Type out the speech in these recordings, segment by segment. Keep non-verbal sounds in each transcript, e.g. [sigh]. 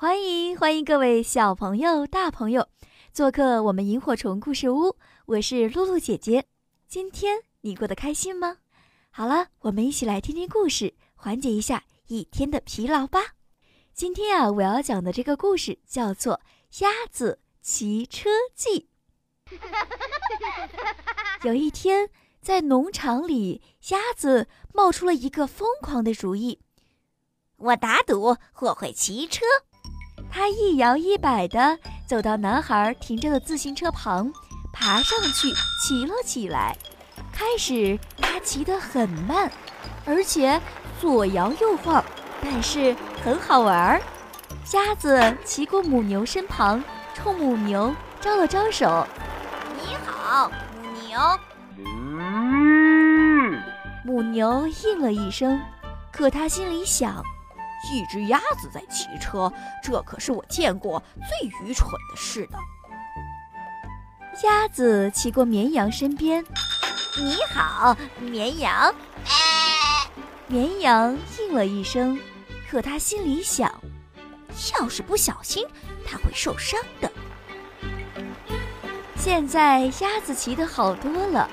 欢迎欢迎各位小朋友、大朋友做客我们萤火虫故事屋，我是露露姐姐。今天你过得开心吗？好了，我们一起来听听故事，缓解一下一天的疲劳吧。今天啊，我要讲的这个故事叫做《鸭子骑车记》。[laughs] 有一天，在农场里，鸭子冒出了一个疯狂的主意：我打赌我会骑车。他一摇一摆地走到男孩停着的自行车旁，爬上去骑了起来。开始他骑得很慢，而且左摇右晃，但是很好玩儿。鸭子骑过母牛身旁，冲母牛招了招手：“你好，母牛。”母牛应了一声，可他心里想。一只鸭子在骑车，这可是我见过最愚蠢的事呢。鸭子骑过绵羊身边，你好，绵羊。绵羊应了一声，可他心里想，要是不小心，他会受伤的。现在鸭子骑得好多了，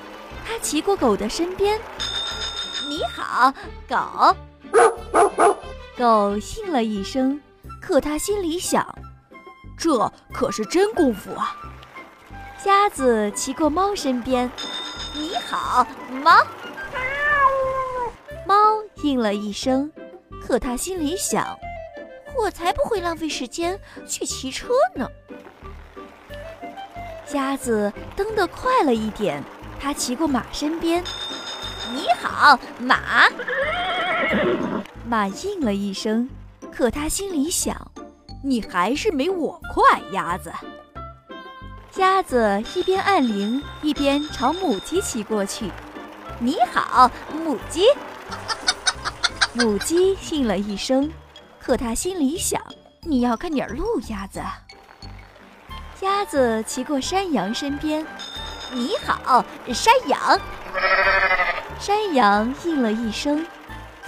它骑过狗的身边，你好，狗。狗应了一声，可他心里想：“这可是真功夫啊！”鸭子骑过猫身边，“你好，猫。”猫应了一声，可他心里想：“我才不会浪费时间去骑车呢。”鸭子蹬得快了一点，它骑过马身边，“你好，马。”马应了一声，可他心里想：“你还是没我快，鸭子。”鸭子一边按铃，一边朝母鸡骑过去。“你好，母鸡。[laughs] ”母鸡应了一声，可他心里想：“你要看点路，鸭子。”鸭子骑过山羊身边。“你好，山羊。”山羊应了一声。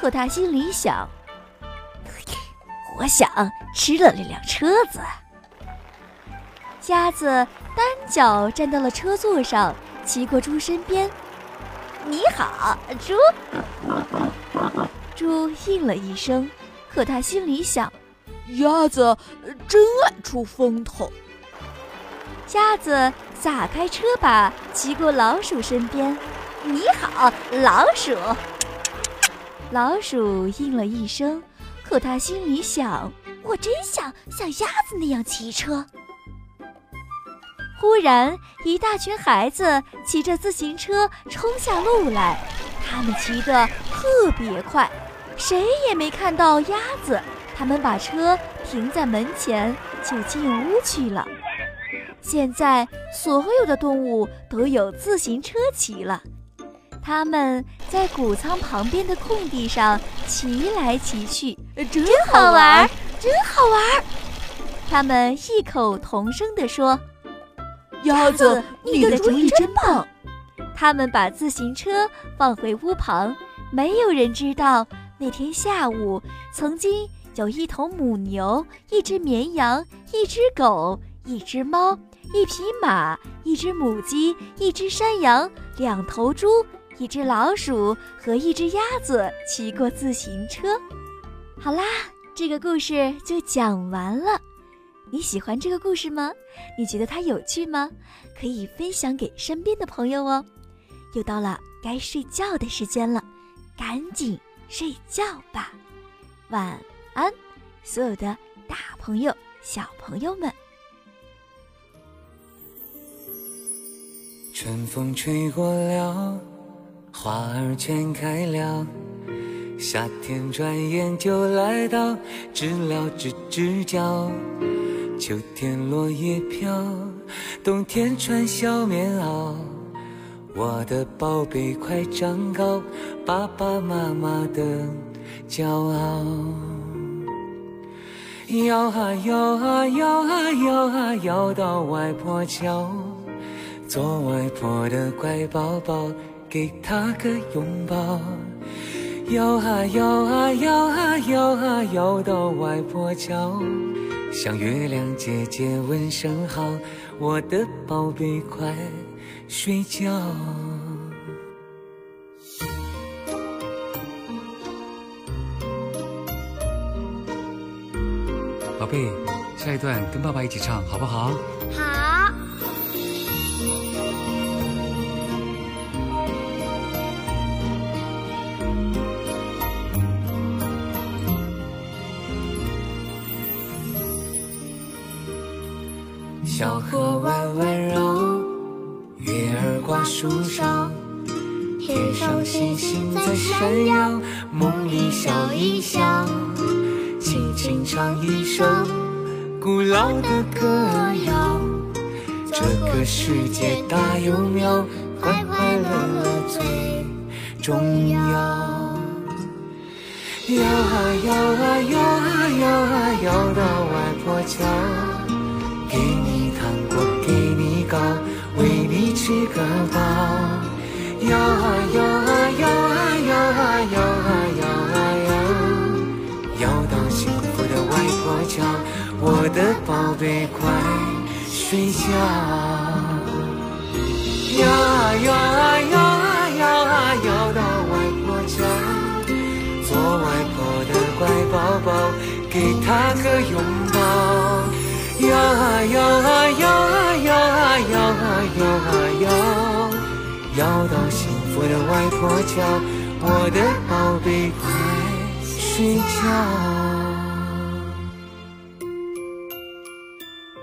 可他心里想：“ [laughs] 我想吃了那辆车子。”鸭子单脚站到了车座上，骑过猪身边。“你好，猪。”猪应了一声，可他心里想：“鸭子真爱出风头。”鸭子撒开车把，骑过老鼠身边。“你好，老鼠。”老鼠应了一声，可他心里想：“我真想像鸭子那样骑车。”忽然，一大群孩子骑着自行车冲下路来，他们骑得特别快，谁也没看到鸭子。他们把车停在门前，就进屋去了。现在，所有的动物都有自行车骑了。他们在谷仓旁边的空地上骑来骑去，真好玩，真好玩。他们异口同声地说：“鸭子，你的主意真棒。”他们把自行车放回屋旁。没有人知道，那天下午曾经有一头母牛、一只绵羊、一只狗、一只猫、一匹马、一只母鸡、一只山羊、两头猪。一只老鼠和一只鸭子骑过自行车。好啦，这个故事就讲完了。你喜欢这个故事吗？你觉得它有趣吗？可以分享给身边的朋友哦。又到了该睡觉的时间了，赶紧睡觉吧。晚安，所有的大朋友、小朋友们。春风吹过了。花儿全开了，夏天转眼就来到，知了吱吱叫。秋天落叶飘，冬天穿小棉袄。我的宝贝快长高，爸爸妈妈的骄傲。摇啊摇啊摇啊摇啊摇到外婆桥，做外婆的乖宝宝。给他个拥抱，摇啊摇啊摇啊摇啊摇到外婆桥，向月亮姐姐问声好，我的宝贝快睡觉。宝贝，下一段跟爸爸一起唱好不好？好。小河弯弯绕，月儿挂树梢，天上星星在闪耀，梦里笑一笑，轻轻唱一首古老的歌谣。这个世界大又妙，快快乐乐最重要。摇啊摇啊摇啊摇啊摇到外婆桥，给你糖果，给你糕，喂你吃个饱。摇啊摇啊摇啊摇啊摇啊摇啊摇，摇到幸福的外婆桥，我的宝贝快睡觉。摇啊摇啊摇啊摇啊摇到外婆桥，做外婆的乖宝宝，给她个拥抱。摇啊摇啊摇啊摇啊摇啊摇啊摇，摇到幸福的外婆桥，我的宝贝快睡觉。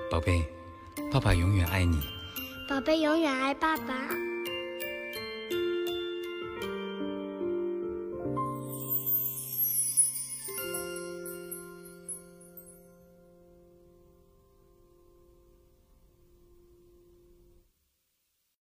宝贝，爸爸永远爱你。宝贝永远爱爸爸。